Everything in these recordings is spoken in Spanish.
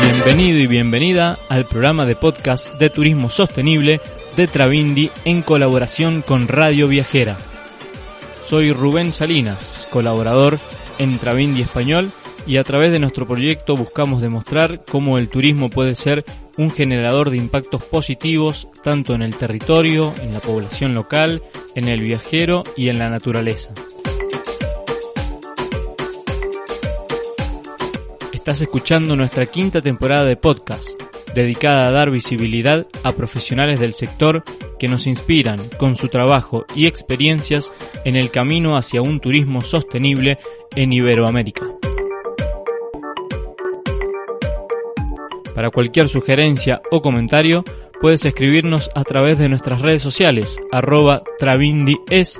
Bienvenido y bienvenida al programa de podcast de turismo sostenible de Travindi en colaboración con Radio Viajera. Soy Rubén Salinas, colaborador en Travindi Español y a través de nuestro proyecto buscamos demostrar cómo el turismo puede ser un generador de impactos positivos tanto en el territorio, en la población local, en el viajero y en la naturaleza. Estás escuchando nuestra quinta temporada de podcast, dedicada a dar visibilidad a profesionales del sector que nos inspiran con su trabajo y experiencias en el camino hacia un turismo sostenible en Iberoamérica. Para cualquier sugerencia o comentario, puedes escribirnos a través de nuestras redes sociales, arroba travindies,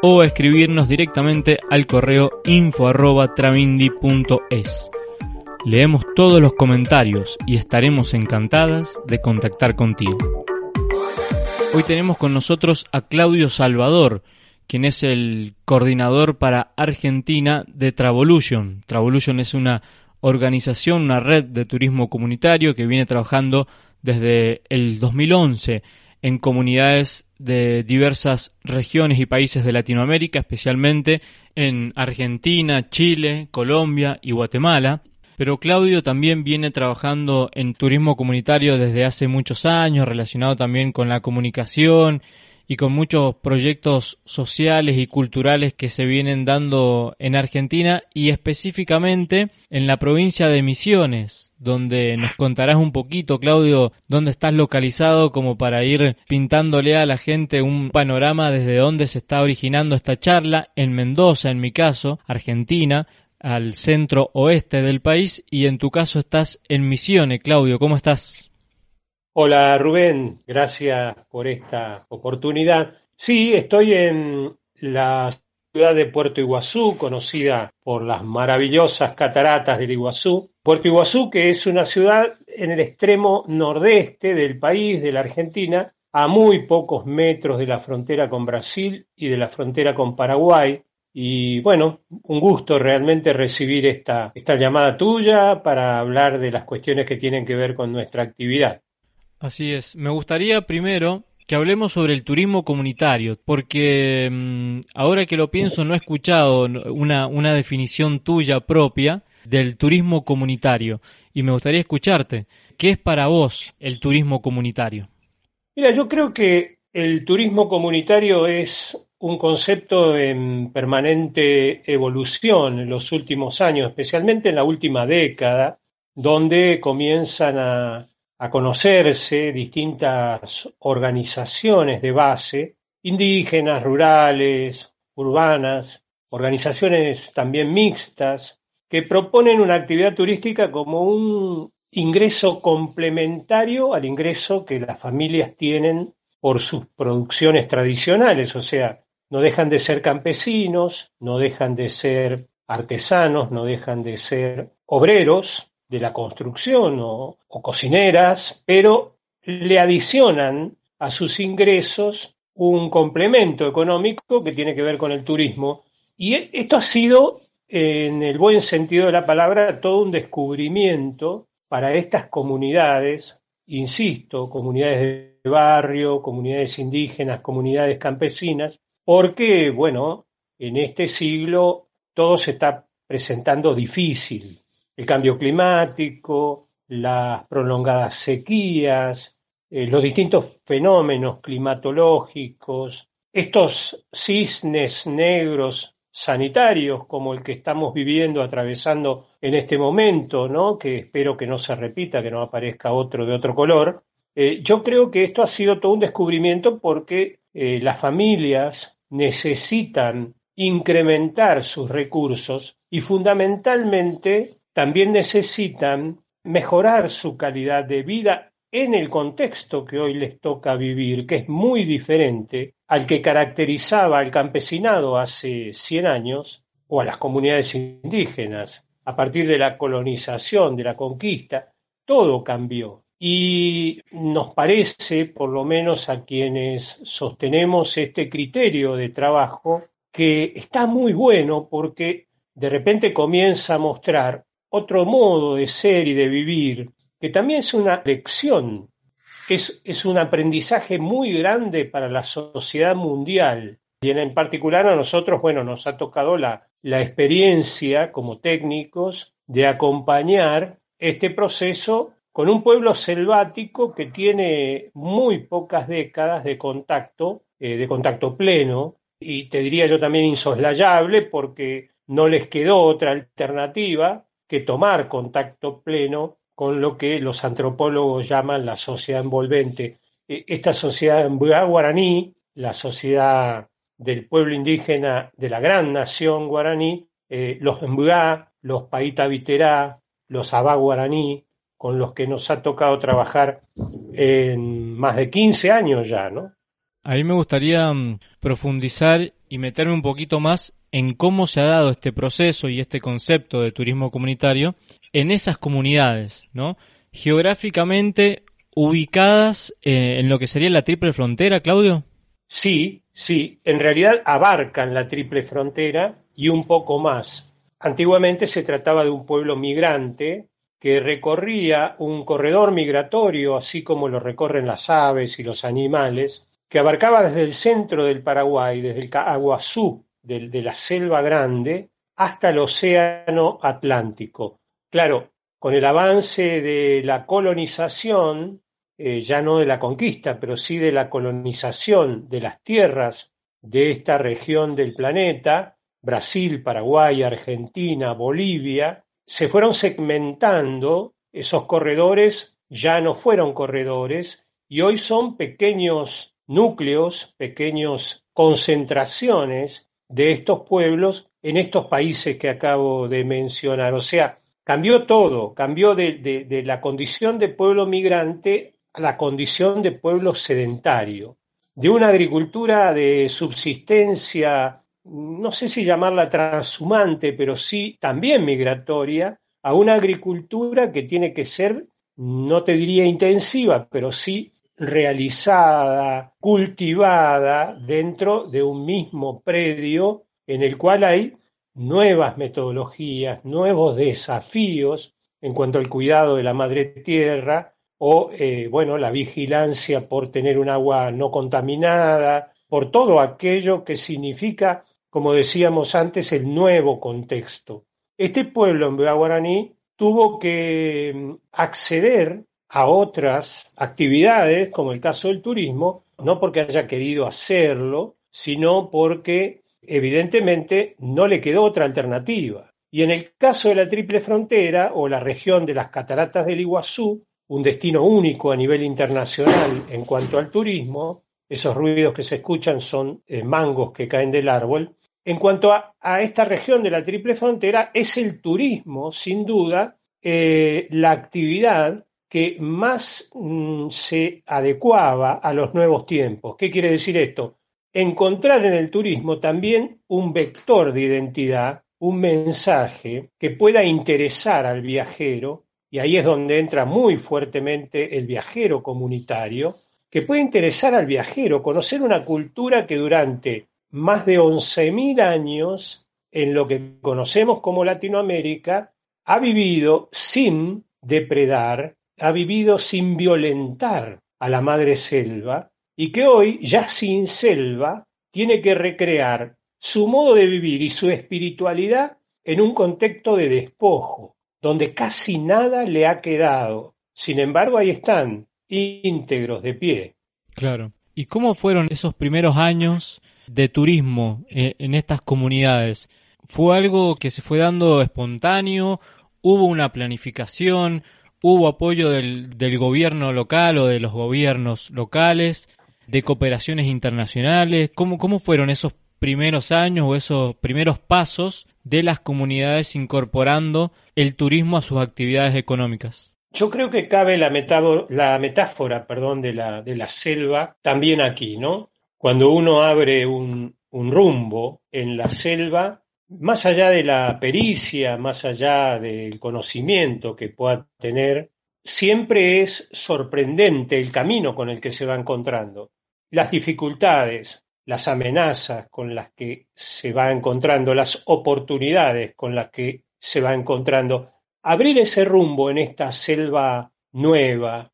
o escribirnos directamente al correo info arroba travindi.es. Leemos todos los comentarios y estaremos encantadas de contactar contigo. Hoy tenemos con nosotros a Claudio Salvador, quien es el coordinador para Argentina de Travolution. Travolution es una organización, una red de turismo comunitario que viene trabajando desde el 2011 en comunidades de diversas regiones y países de Latinoamérica, especialmente en Argentina, Chile, Colombia y Guatemala. Pero Claudio también viene trabajando en turismo comunitario desde hace muchos años, relacionado también con la comunicación y con muchos proyectos sociales y culturales que se vienen dando en Argentina y específicamente en la provincia de Misiones, donde nos contarás un poquito, Claudio, dónde estás localizado como para ir pintándole a la gente un panorama desde dónde se está originando esta charla, en Mendoza, en mi caso, Argentina, al centro oeste del país y en tu caso estás en Misiones. Claudio, ¿cómo estás? Hola Rubén, gracias por esta oportunidad. Sí, estoy en la ciudad de Puerto Iguazú, conocida por las maravillosas cataratas del Iguazú. Puerto Iguazú, que es una ciudad en el extremo nordeste del país, de la Argentina, a muy pocos metros de la frontera con Brasil y de la frontera con Paraguay. Y bueno, un gusto realmente recibir esta, esta llamada tuya para hablar de las cuestiones que tienen que ver con nuestra actividad. Así es. Me gustaría primero que hablemos sobre el turismo comunitario, porque mm, ahora que lo pienso no he escuchado una, una definición tuya propia del turismo comunitario y me gustaría escucharte. ¿Qué es para vos el turismo comunitario? Mira, yo creo que el turismo comunitario es un concepto en permanente evolución en los últimos años, especialmente en la última década, donde comienzan a, conocerse distintas organizaciones de base, indígenas, rurales, urbanas, organizaciones también mixtas, que proponen una actividad turística como un ingreso complementario al ingreso que las familias tienen por sus producciones tradicionales, o sea, no dejan de ser campesinos, no dejan de ser artesanos, no dejan de ser obreros de la construcción o, cocineras, pero le adicionan a sus ingresos un complemento económico que tiene que ver con el turismo. Y esto ha sido, en el buen sentido de la palabra, todo un descubrimiento para estas comunidades, insisto, comunidades de barrio, comunidades indígenas, comunidades campesinas, porque, bueno, en este siglo todo se está presentando difícil. El cambio climático, las prolongadas sequías, eh, los distintos fenómenos climatológicos, estos cisnes negros sanitarios como el que estamos viviendo, atravesando en este momento, ¿no? que espero que no se repita, que no aparezca otro de otro color, eh, yo creo que esto ha sido todo un descubrimiento porque eh, las familias necesitan incrementar sus recursos y fundamentalmente también necesitan mejorar su calidad de vida en el contexto que hoy les toca vivir, que es muy diferente al que caracterizaba al campesinado hace 100 años o a las comunidades indígenas. A partir de la colonización, de la conquista, todo cambió. Y nos parece, por lo menos a quienes sostenemos este criterio de trabajo, que está muy bueno porque de repente comienza a mostrar otro modo de ser y de vivir, que también es una lección, es, es un aprendizaje muy grande para la sociedad mundial. Y en particular a nosotros, bueno, nos ha tocado la, la experiencia como técnicos de acompañar este proceso con un pueblo selvático que tiene muy pocas décadas de contacto, eh, de contacto pleno, y te diría yo también insoslayable porque no les quedó otra alternativa que tomar contacto pleno con lo que los antropólogos llaman la sociedad envolvente. E, esta sociedad guaraní, la sociedad del pueblo indígena de la gran nación guaraní, eh, los Mbua, los Paita Viterá, los Abá guaraní, con los que nos ha tocado trabajar en más de 15 años ya, ¿no? A mí me gustaría mm, profundizar y meterme un poquito más en cómo se ha dado este proceso y este concepto de turismo comunitario en esas comunidades, ¿no? Geográficamente ubicadas eh, en lo que sería la triple frontera, Claudio. Sí, sí, en realidad abarcan la triple frontera y un poco más. Antiguamente se trataba de un pueblo migrante que recorría un corredor migratorio, así como lo recorren las aves y los animales, que abarcaba desde el centro del Paraguay, desde el Aguazú, de, la selva grande, hasta el océano Atlántico. Claro, con el avance de la colonización, eh, ya no de la conquista, pero sí de la colonización de las tierras de esta región del planeta, Brasil, Paraguay, Argentina, Bolivia, se fueron segmentando, esos corredores ya no fueron corredores y hoy son pequeños núcleos, pequeñas concentraciones de estos pueblos en estos países que acabo de mencionar. O sea, cambió todo, cambió de, la condición de pueblo migrante a la condición de pueblo sedentario, de una agricultura de subsistencia, no sé si llamarla transhumante, pero sí también migratoria, a una agricultura que tiene que ser, no te diría intensiva, pero sí realizada, cultivada dentro de un mismo predio en el cual hay nuevas metodologías, nuevos desafíos en cuanto al cuidado de la madre tierra o, eh, bueno, la vigilancia por tener un agua no contaminada, por todo aquello que significa, como decíamos antes, el nuevo contexto. Este pueblo en Guaraní tuvo que mm, acceder a otras actividades, como el caso del turismo, no porque haya querido hacerlo, sino porque evidentemente no le quedó otra alternativa. Y en el caso de la Triple Frontera o la región de las Cataratas del Iguazú, un destino único a nivel internacional en cuanto al turismo, esos ruidos que se escuchan son eh, mangos que caen del árbol. En cuanto a, esta región de la Triple Frontera, es el turismo, sin duda, eh, la actividad que más mm, se adecuaba a los nuevos tiempos. ¿Qué quiere decir esto? Encontrar en el turismo también un vector de identidad, un mensaje que pueda interesar al viajero, y ahí es donde entra muy fuertemente el viajero comunitario, que puede interesar al viajero, conocer una cultura que durante más de 11.000 años, en lo que conocemos como Latinoamérica, ha vivido sin depredar, ha vivido sin violentar a la madre selva y que hoy, ya sin selva, tiene que recrear su modo de vivir y su espiritualidad en un contexto de despojo, donde casi nada le ha quedado. Sin embargo, ahí están, íntegros de pie. Claro. ¿Y cómo fueron esos primeros años de turismo eh, en estas comunidades? ¿Fue algo que se fue dando espontáneo? ¿Hubo una planificación? hubo apoyo del, del, gobierno local o de los gobiernos locales, de cooperaciones internacionales. ¿Cómo, cómo fueron esos primeros años o esos primeros pasos de las comunidades incorporando el turismo a sus actividades económicas? Yo creo que cabe la la metáfora perdón, de, la, de la selva también aquí, ¿no? Cuando uno abre un, rumbo en la selva, más allá de la pericia, más allá del conocimiento que pueda tener, siempre es sorprendente el camino con el que se va encontrando, las dificultades, las amenazas con las que se va encontrando, las oportunidades con las que se va encontrando. Abrir ese rumbo en esta selva nueva,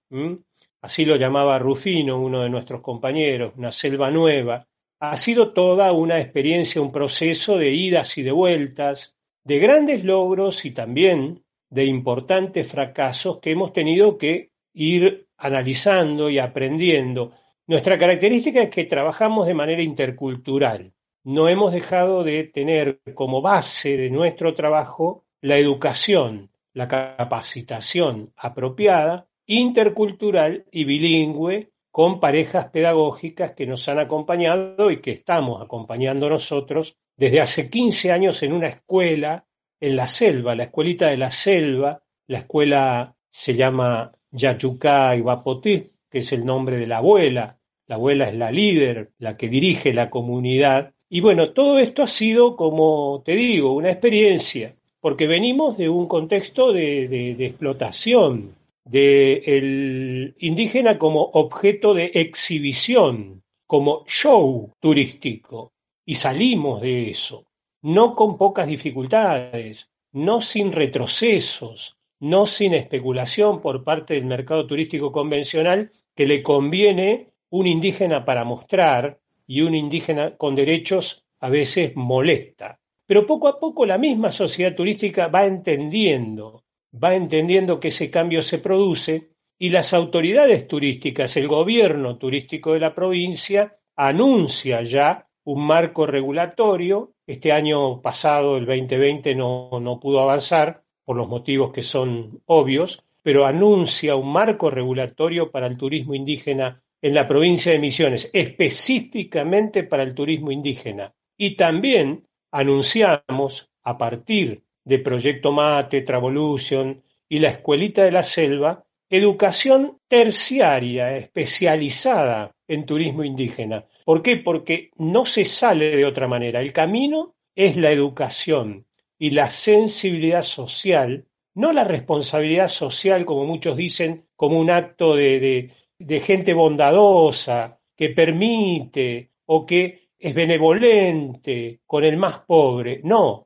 así lo llamaba Rufino, uno de nuestros compañeros, una selva nueva, ha sido toda una experiencia, un proceso de idas y de vueltas, de grandes logros y también de importantes fracasos que hemos tenido que ir analizando y aprendiendo. Nuestra característica es que trabajamos de manera intercultural. No hemos dejado de tener como base de nuestro trabajo la educación, la capacitación apropiada, intercultural y bilingüe con parejas pedagógicas que nos han acompañado y que estamos acompañando nosotros desde hace 15 años en una escuela en la selva, la escuelita de la selva, la escuela se llama Yayuca Ibapotí, que es el nombre de la abuela, la abuela es la líder, la que dirige la comunidad, y bueno, todo esto ha sido, como te digo, una experiencia, porque venimos de un contexto de, explotación, del indígena como objeto de exhibición, como show turístico, y salimos de eso no con pocas dificultades, no sin retrocesos, no sin especulación por parte del mercado turístico convencional que le conviene un indígena para mostrar y un indígena con derechos a veces molesta. Pero poco a poco la misma sociedad turística va entendiendo, va entendiendo que ese cambio se produce y las autoridades turísticas, el gobierno turístico de la provincia, anuncia ya un marco regulatorio este año pasado, el 2020, no, no pudo avanzar por los motivos que son obvios, pero anuncia un marco regulatorio para el turismo indígena en la provincia de Misiones, específicamente para el turismo indígena. Y también anunciamos, a partir de Proyecto Mate, Travolution y la Escuelita de la Selva, educación terciaria especializada en turismo indígena, ¿Por qué? Porque no se sale de otra manera. El camino es la educación y la sensibilidad social, no la responsabilidad social, como muchos dicen, como un acto de, de, gente bondadosa, que permite o que es benevolente con el más pobre. No,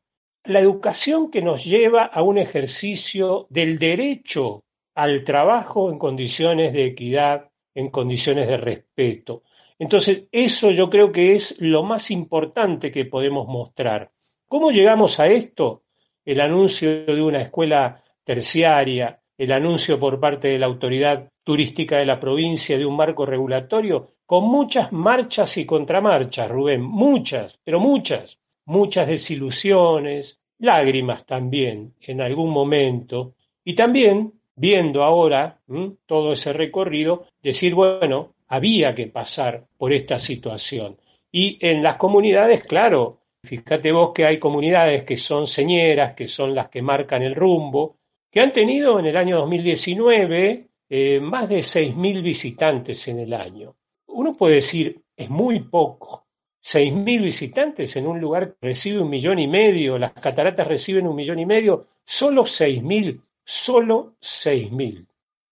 la educación que nos lleva a un ejercicio del derecho al trabajo en condiciones de equidad, en condiciones de respeto. Entonces, eso yo creo que es lo más importante que podemos mostrar. ¿Cómo llegamos a esto? El anuncio de una escuela terciaria, el anuncio por parte de la autoridad turística de la provincia de un marco regulatorio, con muchas marchas y contramarchas, Rubén, muchas, pero muchas, muchas desilusiones, lágrimas también en algún momento, y también viendo ahora todo ese recorrido, decir, bueno, había que pasar por esta situación. Y en las comunidades, claro, fíjate vos que hay comunidades que son señeras, que son las que marcan el rumbo, que han tenido en el año 2019 eh, más de 6.000 visitantes en el año. Uno puede decir, es muy poco. 6.000 visitantes en un lugar que recibe un millón y medio, las cataratas reciben un millón y medio, solo 6.000, solo 6.000.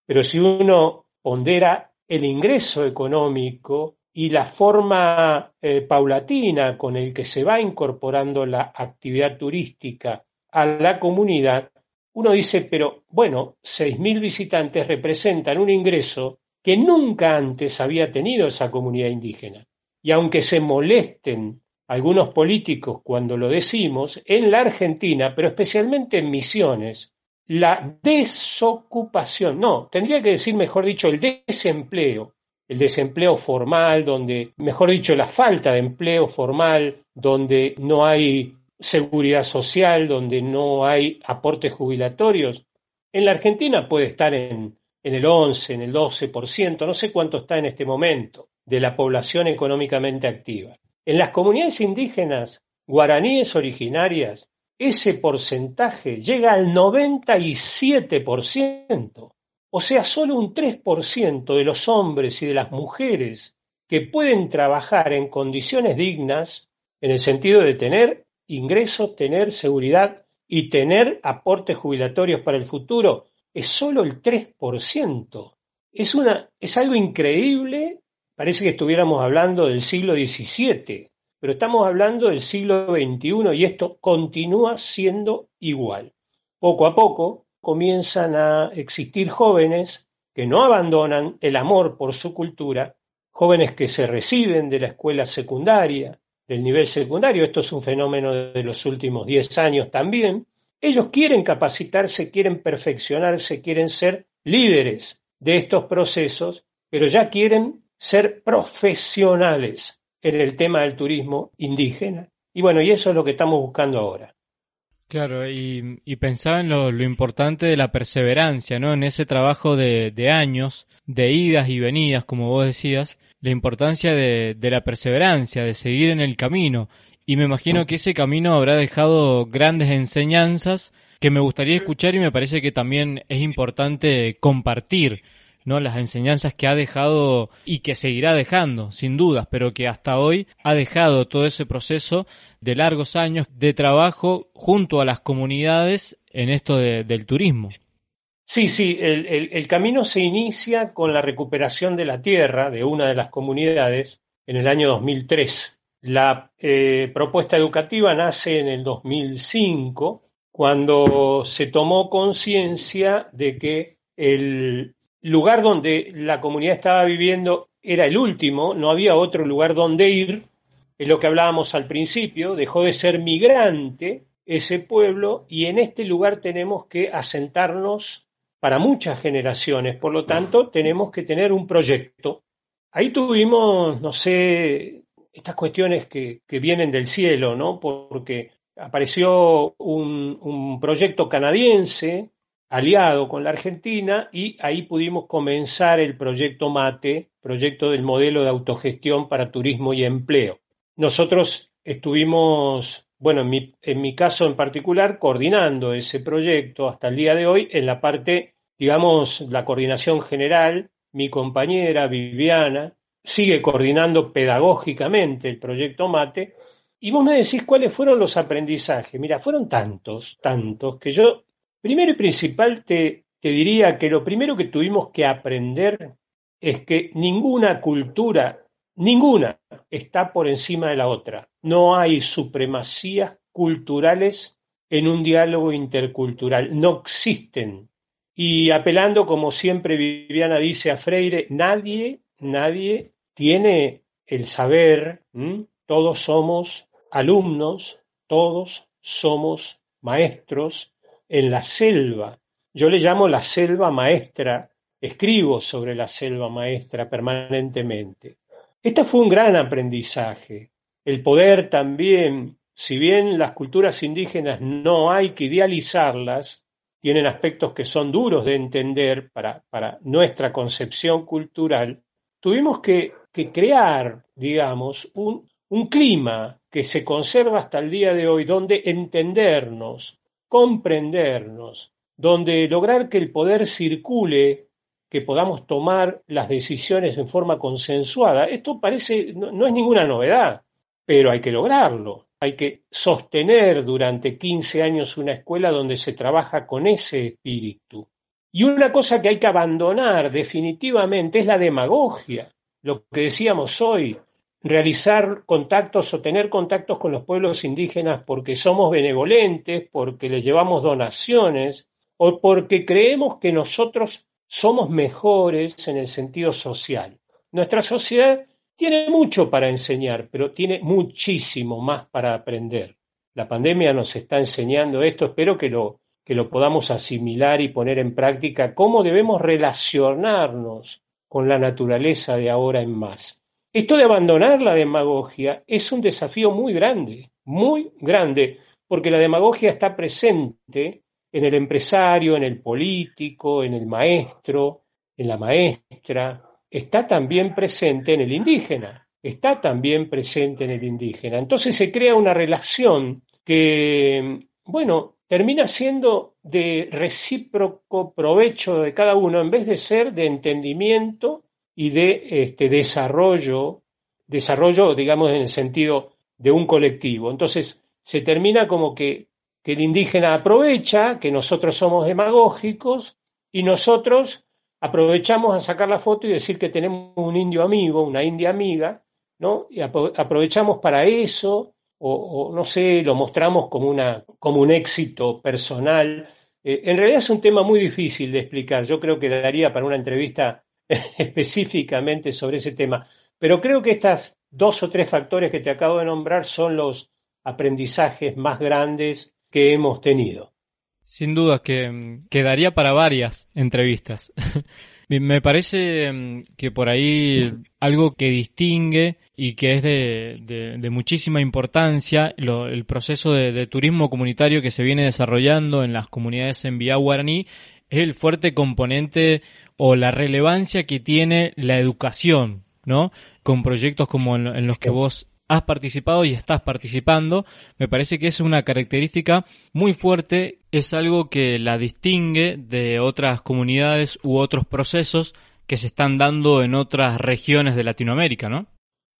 Pero si uno pondera el ingreso económico y la forma eh, paulatina con el que se va incorporando la actividad turística a la comunidad, uno dice, pero bueno, 6.000 visitantes representan un ingreso que nunca antes había tenido esa comunidad indígena. Y aunque se molesten algunos políticos cuando lo decimos, en la Argentina, pero especialmente en Misiones, la desocupación, no, tendría que decir, mejor dicho, el desempleo, el desempleo formal, donde, mejor dicho, la falta de empleo formal, donde no hay seguridad social, donde no hay aportes jubilatorios. En la Argentina puede estar en, el 11, en el 12%, no sé cuánto está en este momento, de la población económicamente activa. En las comunidades indígenas guaraníes originarias, ese porcentaje llega al 97%. O sea, solo un 3% de los hombres y de las mujeres que pueden trabajar en condiciones dignas, en el sentido de tener ingresos, tener seguridad y tener aportes jubilatorios para el futuro, es solo el 3%. Es, una, es algo increíble, parece que estuviéramos hablando del siglo XVII, pero estamos hablando del siglo XXI y esto continúa siendo igual. Poco a poco comienzan a existir jóvenes que no abandonan el amor por su cultura, jóvenes que se reciben de la escuela secundaria, del nivel secundario, esto es un fenómeno de los últimos 10 años también, ellos quieren capacitarse, quieren perfeccionarse, quieren ser líderes de estos procesos, pero ya quieren ser profesionales en el tema del turismo indígena. Y bueno, y eso es lo que estamos buscando ahora. Claro, y, pensaba en lo, importante de la perseverancia, ¿no? En ese trabajo de, años, de idas y venidas, como vos decías, la importancia de, de la perseverancia, de seguir en el camino. Y me imagino que ese camino habrá dejado grandes enseñanzas que me gustaría escuchar y me parece que también es importante compartir ¿no? las enseñanzas que ha dejado y que seguirá dejando, sin dudas, pero que hasta hoy ha dejado todo ese proceso de largos años de trabajo junto a las comunidades en esto del turismo. Sí, sí, el, camino se inicia con la recuperación de la tierra de una de las comunidades en el año 2003. La eh, propuesta educativa nace en el 2005, cuando se tomó conciencia de que el lugar donde la comunidad estaba viviendo era el último, no había otro lugar donde ir, es lo que hablábamos al principio, dejó de ser migrante ese pueblo y en este lugar tenemos que asentarnos para muchas generaciones, por lo tanto tenemos que tener un proyecto. Ahí tuvimos, no sé, estas cuestiones que, vienen del cielo, ¿no? Porque apareció un, un proyecto canadiense aliado con la Argentina y ahí pudimos comenzar el proyecto MATE, proyecto del modelo de autogestión para turismo y empleo. Nosotros estuvimos, bueno, en mi, en mi caso en particular, coordinando ese proyecto hasta el día de hoy en la parte, digamos, la coordinación general. Mi compañera Viviana sigue coordinando pedagógicamente el proyecto MATE. Y vos me decís cuáles fueron los aprendizajes. Mira, fueron tantos, tantos, que yo Primero y principal te, diría que lo primero que tuvimos que aprender es que ninguna cultura, ninguna, está por encima de la otra. No hay supremacías culturales en un diálogo intercultural. No existen. Y apelando, como siempre Viviana dice a Freire, nadie, nadie tiene el saber. Todos somos alumnos, todos somos maestros en la selva. Yo le llamo la selva maestra, escribo sobre la selva maestra permanentemente. Este fue un gran aprendizaje. El poder también, si bien las culturas indígenas no hay que idealizarlas, tienen aspectos que son duros de entender para, para nuestra concepción cultural, tuvimos que, que crear, digamos, un, un clima que se conserva hasta el día de hoy, donde entendernos, comprendernos, donde lograr que el poder circule, que podamos tomar las decisiones en forma consensuada. Esto parece, no, es ninguna novedad, pero hay que lograrlo. Hay que sostener durante 15 años una escuela donde se trabaja con ese espíritu. Y una cosa que hay que abandonar definitivamente es la demagogia. Lo que decíamos hoy, realizar contactos o tener contactos con los pueblos indígenas porque somos benevolentes, porque les llevamos donaciones o porque creemos que nosotros somos mejores en el sentido social. Nuestra sociedad tiene mucho para enseñar, pero tiene muchísimo más para aprender. La pandemia nos está enseñando esto, espero que lo, que lo podamos asimilar y poner en práctica, cómo debemos relacionarnos con la naturaleza de ahora en más. Esto de abandonar la demagogia es un desafío muy grande, muy grande, porque la demagogia está presente en el empresario, en el político, en el maestro, en la maestra, está también presente en el indígena. está también presente en el indígena. Entonces se crea una relación que, bueno, termina siendo de recíproco provecho de cada uno, en vez de ser de entendimiento y de este, desarrollo, desarrollo, digamos, en el sentido de un colectivo. Entonces, se termina como que, que el indígena aprovecha, que nosotros somos demagógicos y nosotros aprovechamos a sacar la foto y decir que tenemos un indio amigo, una india amiga, ¿no? Y aprovechamos para eso, o, no sé, lo mostramos como, una, como un éxito personal. Eh, en realidad es un tema muy difícil de explicar. Yo creo que daría para una entrevista específicamente sobre ese tema. Pero creo que estos dos o tres factores que te acabo de nombrar son los aprendizajes más grandes que hemos tenido. Sin duda que quedaría para varias entrevistas. Me parece mm, que por ahí algo que distingue y que es de, muchísima importancia el proceso de, turismo comunitario que se viene desarrollando en las comunidades en Vía Guaraní el fuerte componente o la relevancia que tiene la educación, ¿no? Con proyectos como en los que vos has participado y estás participando, me parece que es una característica muy fuerte, es algo que la distingue de otras comunidades u otros procesos que se están dando en otras regiones de Latinoamérica, ¿no?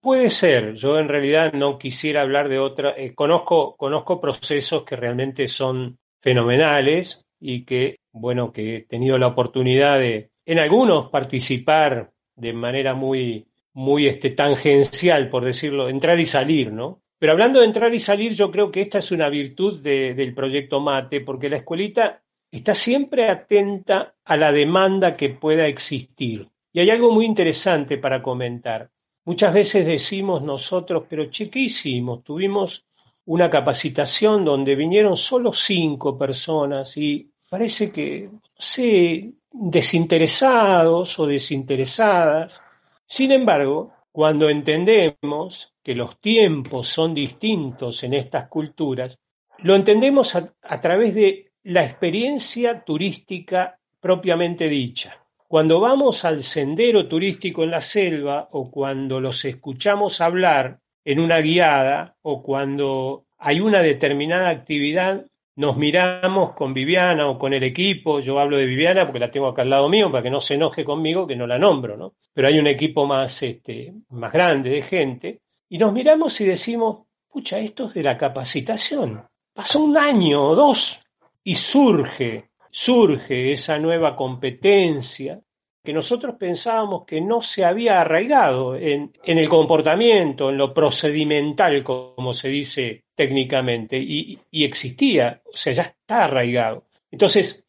Puede ser, yo en realidad no quisiera hablar de otra, eh, conozco, conozco procesos que realmente son fenomenales y que, bueno, que he tenido la oportunidad de, en algunos, participar de manera muy, muy este, tangencial, por decirlo, entrar y salir, ¿no? Pero hablando de entrar y salir, yo creo que esta es una virtud del proyecto Mate, porque la escuelita está siempre atenta a la demanda que pueda existir. Y hay algo muy interesante para comentar. Muchas veces decimos nosotros, pero che, ¿qué hicimos? Tuvimos una capacitación donde vinieron solo cinco personas y parece que, sé, desinteresados o desinteresadas, sin embargo, cuando entendemos que los tiempos son distintos en estas culturas, lo entendemos a, través de la experiencia turística propiamente dicha. Cuando vamos al sendero turístico en la selva o cuando los escuchamos hablar en una guiada o cuando hay una determinada actividad nos miramos con Viviana o con el equipo, yo hablo de Viviana porque la tengo acá al lado mío para que no se enoje conmigo que no la nombro, ¿no? Pero hay un equipo más, este, más grande de gente y nos miramos y decimos, pucha, esto es de la capacitación. Pasó un año o dos y surge, surge esa nueva competencia que nosotros pensábamos que no se había arraigado en, el comportamiento, en lo procedimental, como se dice técnicamente, y, existía, o sea, ya está arraigado. Entonces,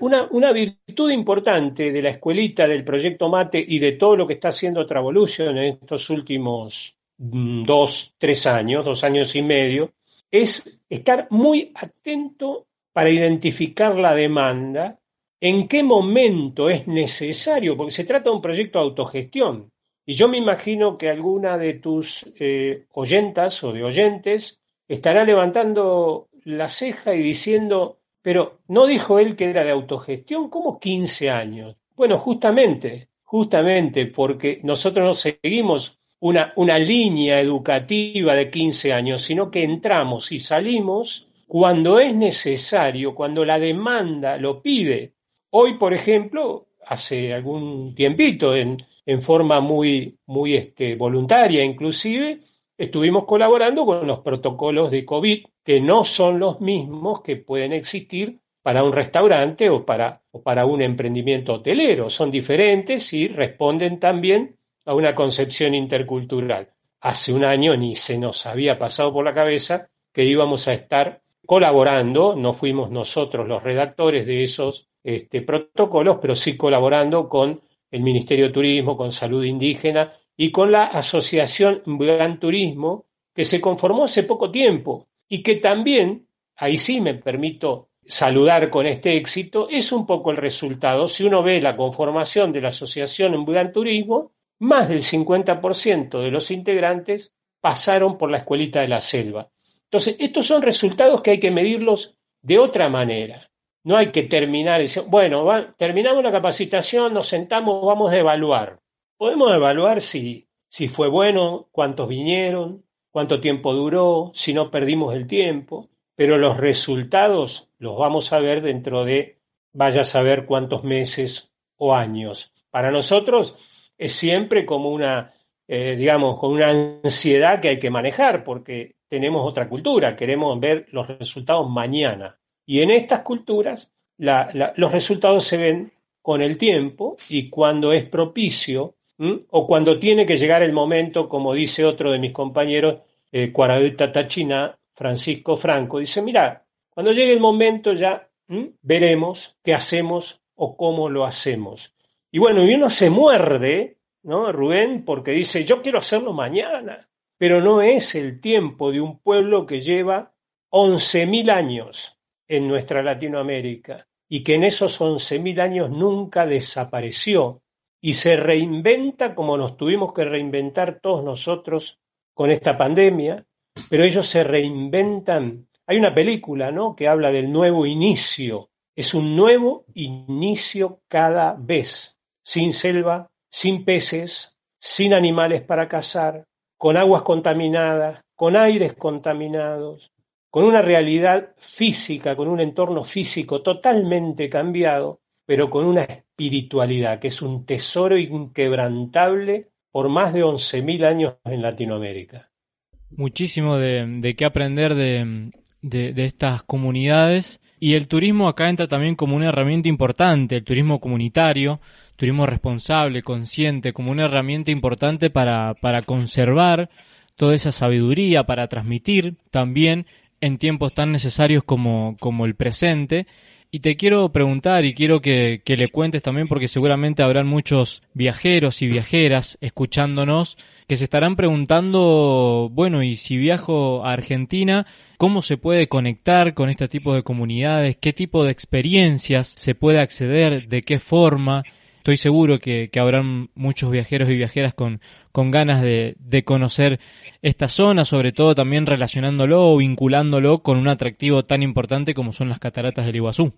una, virtud importante de la escuelita, del proyecto Mate y de todo lo que está haciendo Travolution en estos últimos mm, dos, tres años, dos años y medio, es estar muy atento para identificar la demanda en qué momento es necesario, porque se trata de un proyecto de autogestión. Y yo me imagino que alguna de tus eh, oyentas o de oyentes estará levantando la ceja y diciendo, pero ¿no dijo él que era de autogestión? ¿Cómo 15 años? Bueno, justamente, justamente porque nosotros no seguimos una, una línea educativa de 15 años, sino que entramos y salimos cuando es necesario, cuando la demanda lo pide. Hoy, por ejemplo, hace algún tiempito, en, forma muy, muy este, voluntaria inclusive, estuvimos colaborando con los protocolos de COVID, que no son los mismos que pueden existir para un restaurante o para, o para un emprendimiento hotelero. Son diferentes y responden también a una concepción intercultural. Hace un año ni se nos había pasado por la cabeza que íbamos a estar colaborando, no fuimos nosotros los redactores de esos este, protocolos, pero sí colaborando con el Ministerio de Turismo, con Salud Indígena y con la Asociación Gran Turismo, que se conformó hace poco tiempo y que también, ahí sí me permito saludar con este éxito, es un poco el resultado. Si uno ve la conformación de la Asociación Gran Turismo, más del 50% de los integrantes pasaron por la escuelita de la selva. Entonces, estos son resultados que hay que medirlos de otra manera. No hay que terminar y decir, bueno, terminamos la capacitación, nos sentamos, vamos a evaluar. Podemos evaluar si, si fue bueno, cuántos vinieron, cuánto tiempo duró, si no perdimos el tiempo, pero los resultados los vamos a ver dentro de vaya a saber cuántos meses o años. Para nosotros es siempre como una, eh, digamos, con una ansiedad que hay que manejar porque tenemos otra cultura, queremos ver los resultados mañana. Y en estas culturas los resultados se ven con el tiempo y cuando es propicio o cuando tiene que llegar el momento, como dice otro de mis compañeros, eh, Tachina, Francisco Franco, dice, mira, cuando llegue el momento ya veremos qué hacemos o cómo lo hacemos. Y bueno, y uno se muerde, ¿no, Rubén? Porque dice, yo quiero hacerlo mañana, pero no es el tiempo de un pueblo que lleva 11.000 años en nuestra Latinoamérica y que en esos 11.000 años nunca desapareció y se reinventa como nos tuvimos que reinventar todos nosotros con esta pandemia, pero ellos se reinventan. Hay una película, ¿no?, que habla del nuevo inicio. Es un nuevo inicio cada vez, sin selva, sin peces, sin animales para cazar, con aguas contaminadas, con aires contaminados, con una realidad física, con un entorno físico totalmente cambiado, pero con una espiritualidad que es un tesoro inquebrantable por más de 11.000 años en Latinoamérica. Muchísimo de, qué aprender de, estas comunidades y el turismo acá entra también como una herramienta importante, el turismo comunitario, turismo responsable, consciente, como una herramienta importante para conservar toda esa sabiduría, para transmitir también en tiempos tan necesarios como, como el presente y te quiero preguntar y quiero que, le cuentes también porque seguramente habrán muchos viajeros y viajeras escuchándonos que se estarán preguntando, bueno, y si viajo a Argentina, ¿cómo se puede conectar con este tipo de comunidades? ¿Qué tipo de experiencias se puede acceder? ¿De qué forma? Estoy seguro que, que habrán muchos viajeros y viajeras con, ganas de, de, conocer esta zona, sobre todo también relacionándolo o vinculándolo con un atractivo tan importante como son las cataratas del Iguazú.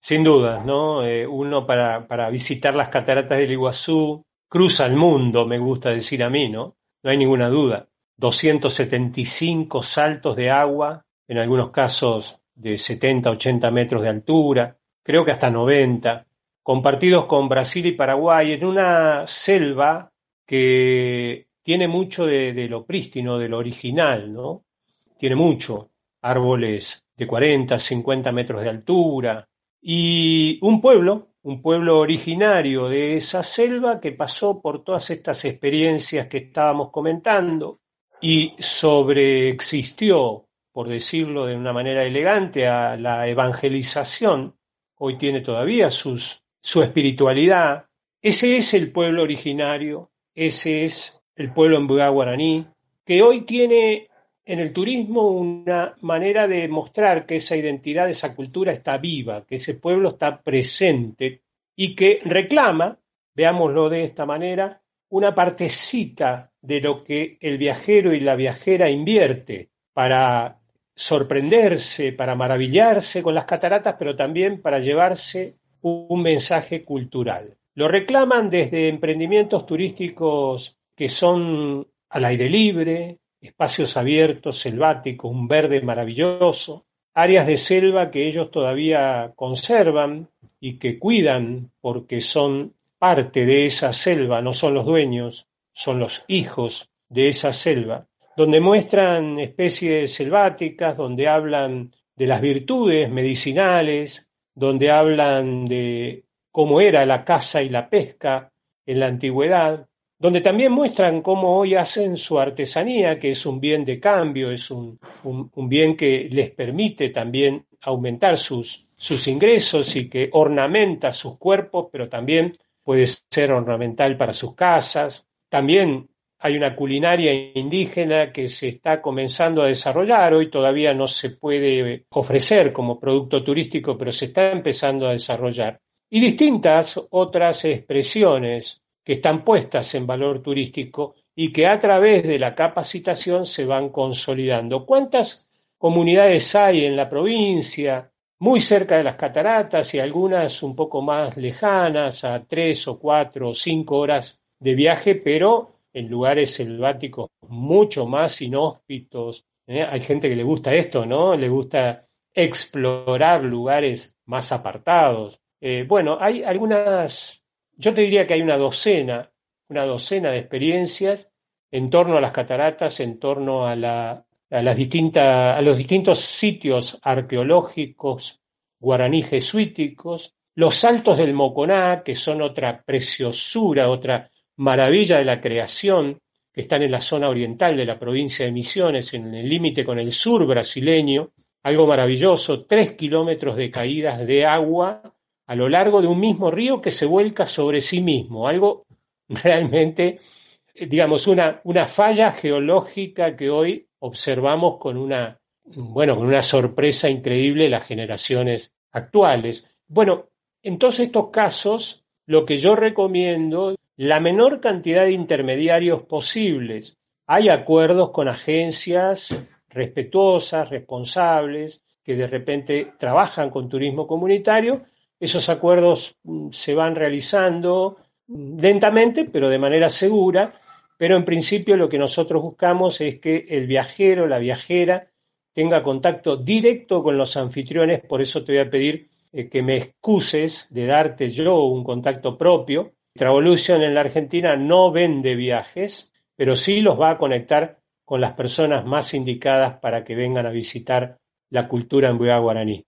Sin duda, ¿no? Eh, uno para, para visitar las cataratas del Iguazú cruza el mundo, me gusta decir a mí, ¿no? No hay ninguna duda. 275 saltos de agua, en algunos casos de 70, 80 metros de altura, creo que hasta 90, compartidos con Brasil y Paraguay en una selva que tiene mucho de, lo prístino, de lo original, ¿no? Tiene mucho, árboles de 40, 50 metros de altura, y un pueblo, un pueblo originario de esa selva que pasó por todas estas experiencias que estábamos comentando y sobreexistió, por decirlo de una manera elegante, a la evangelización, hoy tiene todavía sus, su espiritualidad. Ese es el pueblo originario ese es el pueblo en guaraní, que hoy tiene en el turismo una manera de mostrar que esa identidad, esa cultura está viva, que ese pueblo está presente y que reclama, veámoslo de esta manera, una partecita de lo que el viajero y la viajera invierte para sorprenderse, para maravillarse con las cataratas, pero también para llevarse un mensaje cultural. Lo reclaman desde emprendimientos turísticos que son al aire libre, espacios abiertos, selváticos, un verde maravilloso, áreas de selva que ellos todavía conservan y que cuidan porque son parte de esa selva, no son los dueños, son los hijos de esa selva, donde muestran especies selváticas, donde hablan de las virtudes medicinales, donde hablan de cómo era la caza y la pesca en la antigüedad, donde también muestran cómo hoy hacen su artesanía, que es un bien de cambio, es un, bien que les permite también aumentar sus, sus ingresos y que ornamenta sus cuerpos, pero también puede ser ornamental para sus casas. También hay una culinaria indígena que se está comenzando a desarrollar, hoy todavía no se puede ofrecer como producto turístico, pero se está empezando a desarrollar y distintas otras expresiones que están puestas en valor turístico y que a través de la capacitación se van consolidando. ¿Cuántas comunidades hay en la provincia, muy cerca de las cataratas y algunas un poco más lejanas, a tres o cuatro o cinco horas de viaje, pero en lugares selváticos mucho más inhóspitos. ¿eh? Hay gente que le gusta esto, ¿no? Le gusta explorar lugares más apartados. Eh, bueno, hay algunas, yo te diría que hay una docena, una docena de experiencias en torno a las cataratas, en torno a, la, a las a los distintos sitios arqueológicos guaraní jesuíticos, los saltos del Moconá, que son otra preciosura, otra maravilla de la creación, que están en la zona oriental de la provincia de Misiones, en el límite con el sur brasileño, algo maravilloso, tres kilómetros de caídas de agua a lo largo de un mismo río que se vuelca sobre sí mismo, algo realmente, digamos, una, una falla geológica que hoy observamos con una, bueno, con una sorpresa increíble las generaciones actuales. Bueno, en todos estos casos, lo que yo recomiendo, la menor cantidad de intermediarios posibles. Hay acuerdos con agencias respetuosas, responsables, que de repente trabajan con turismo comunitario. Esos acuerdos mm, se van realizando lentamente, pero de manera segura. Pero en principio lo que nosotros buscamos es que el viajero, la viajera, tenga contacto directo con los anfitriones. Por eso te voy a pedir eh, que me excuses de darte yo un contacto propio. Travolution en la Argentina no vende viajes, pero sí los va a conectar con las personas más indicadas para que vengan a visitar la cultura en guaraní.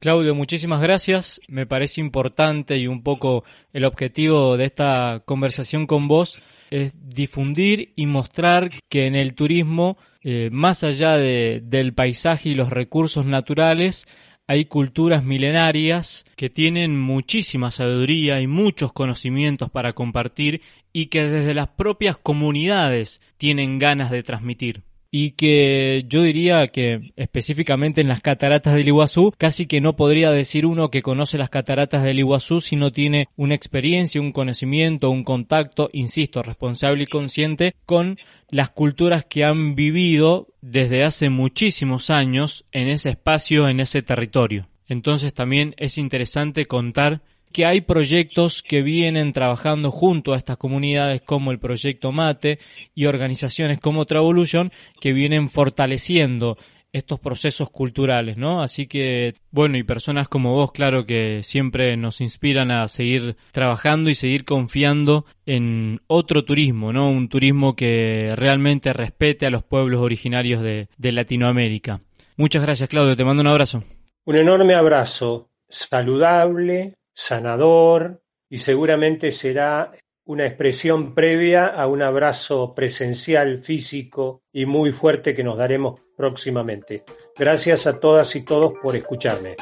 Claudio, muchísimas gracias. Me parece importante y un poco el objetivo de esta conversación con vos es difundir y mostrar que en el turismo, eh, más allá de, del paisaje y los recursos naturales, hay culturas milenarias que tienen muchísima sabiduría y muchos conocimientos para compartir y que desde las propias comunidades tienen ganas de transmitir y que yo diría que específicamente en las cataratas del Iguazú casi que no podría decir uno que conoce las cataratas del Iguazú si no tiene una experiencia, un conocimiento, un contacto, insisto, responsable y consciente con las culturas que han vivido desde hace muchísimos años en ese espacio, en ese territorio. Entonces también es interesante contar que hay proyectos que vienen trabajando junto a estas comunidades como el proyecto Mate y organizaciones como Travolution que vienen fortaleciendo estos procesos culturales, ¿no? Así que, bueno, y personas como vos, claro que siempre nos inspiran a seguir trabajando y seguir confiando en otro turismo, ¿no? Un turismo que realmente respete a los pueblos originarios de, de Latinoamérica. Muchas gracias, Claudio. Te mando un abrazo. Un enorme abrazo, saludable, sanador y seguramente será una expresión previa a un abrazo presencial, físico y muy fuerte que nos daremos próximamente. Gracias a todas y todos por escucharme.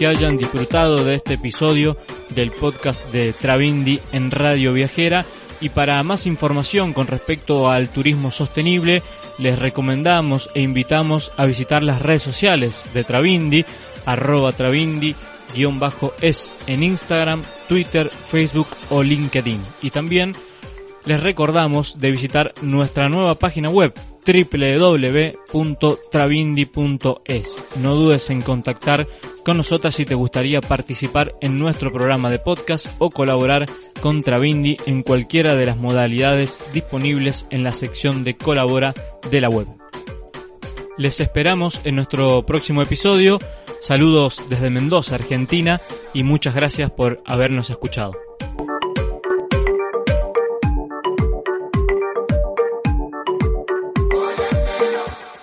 Que hayan disfrutado de este episodio del podcast de Travindi en Radio Viajera y para más información con respecto al turismo sostenible les recomendamos e invitamos a visitar las redes sociales de Travindi, arroba Travindi, guion bajo es en Instagram, Twitter, Facebook o LinkedIn. Y también les recordamos de visitar nuestra nueva página web www.travindi.es. No dudes en contactar con nosotras si te gustaría participar en nuestro programa de podcast o colaborar con Travindi en cualquiera de las modalidades disponibles en la sección de colabora de la web. Les esperamos en nuestro próximo episodio. Saludos desde Mendoza, Argentina y muchas gracias por habernos escuchado.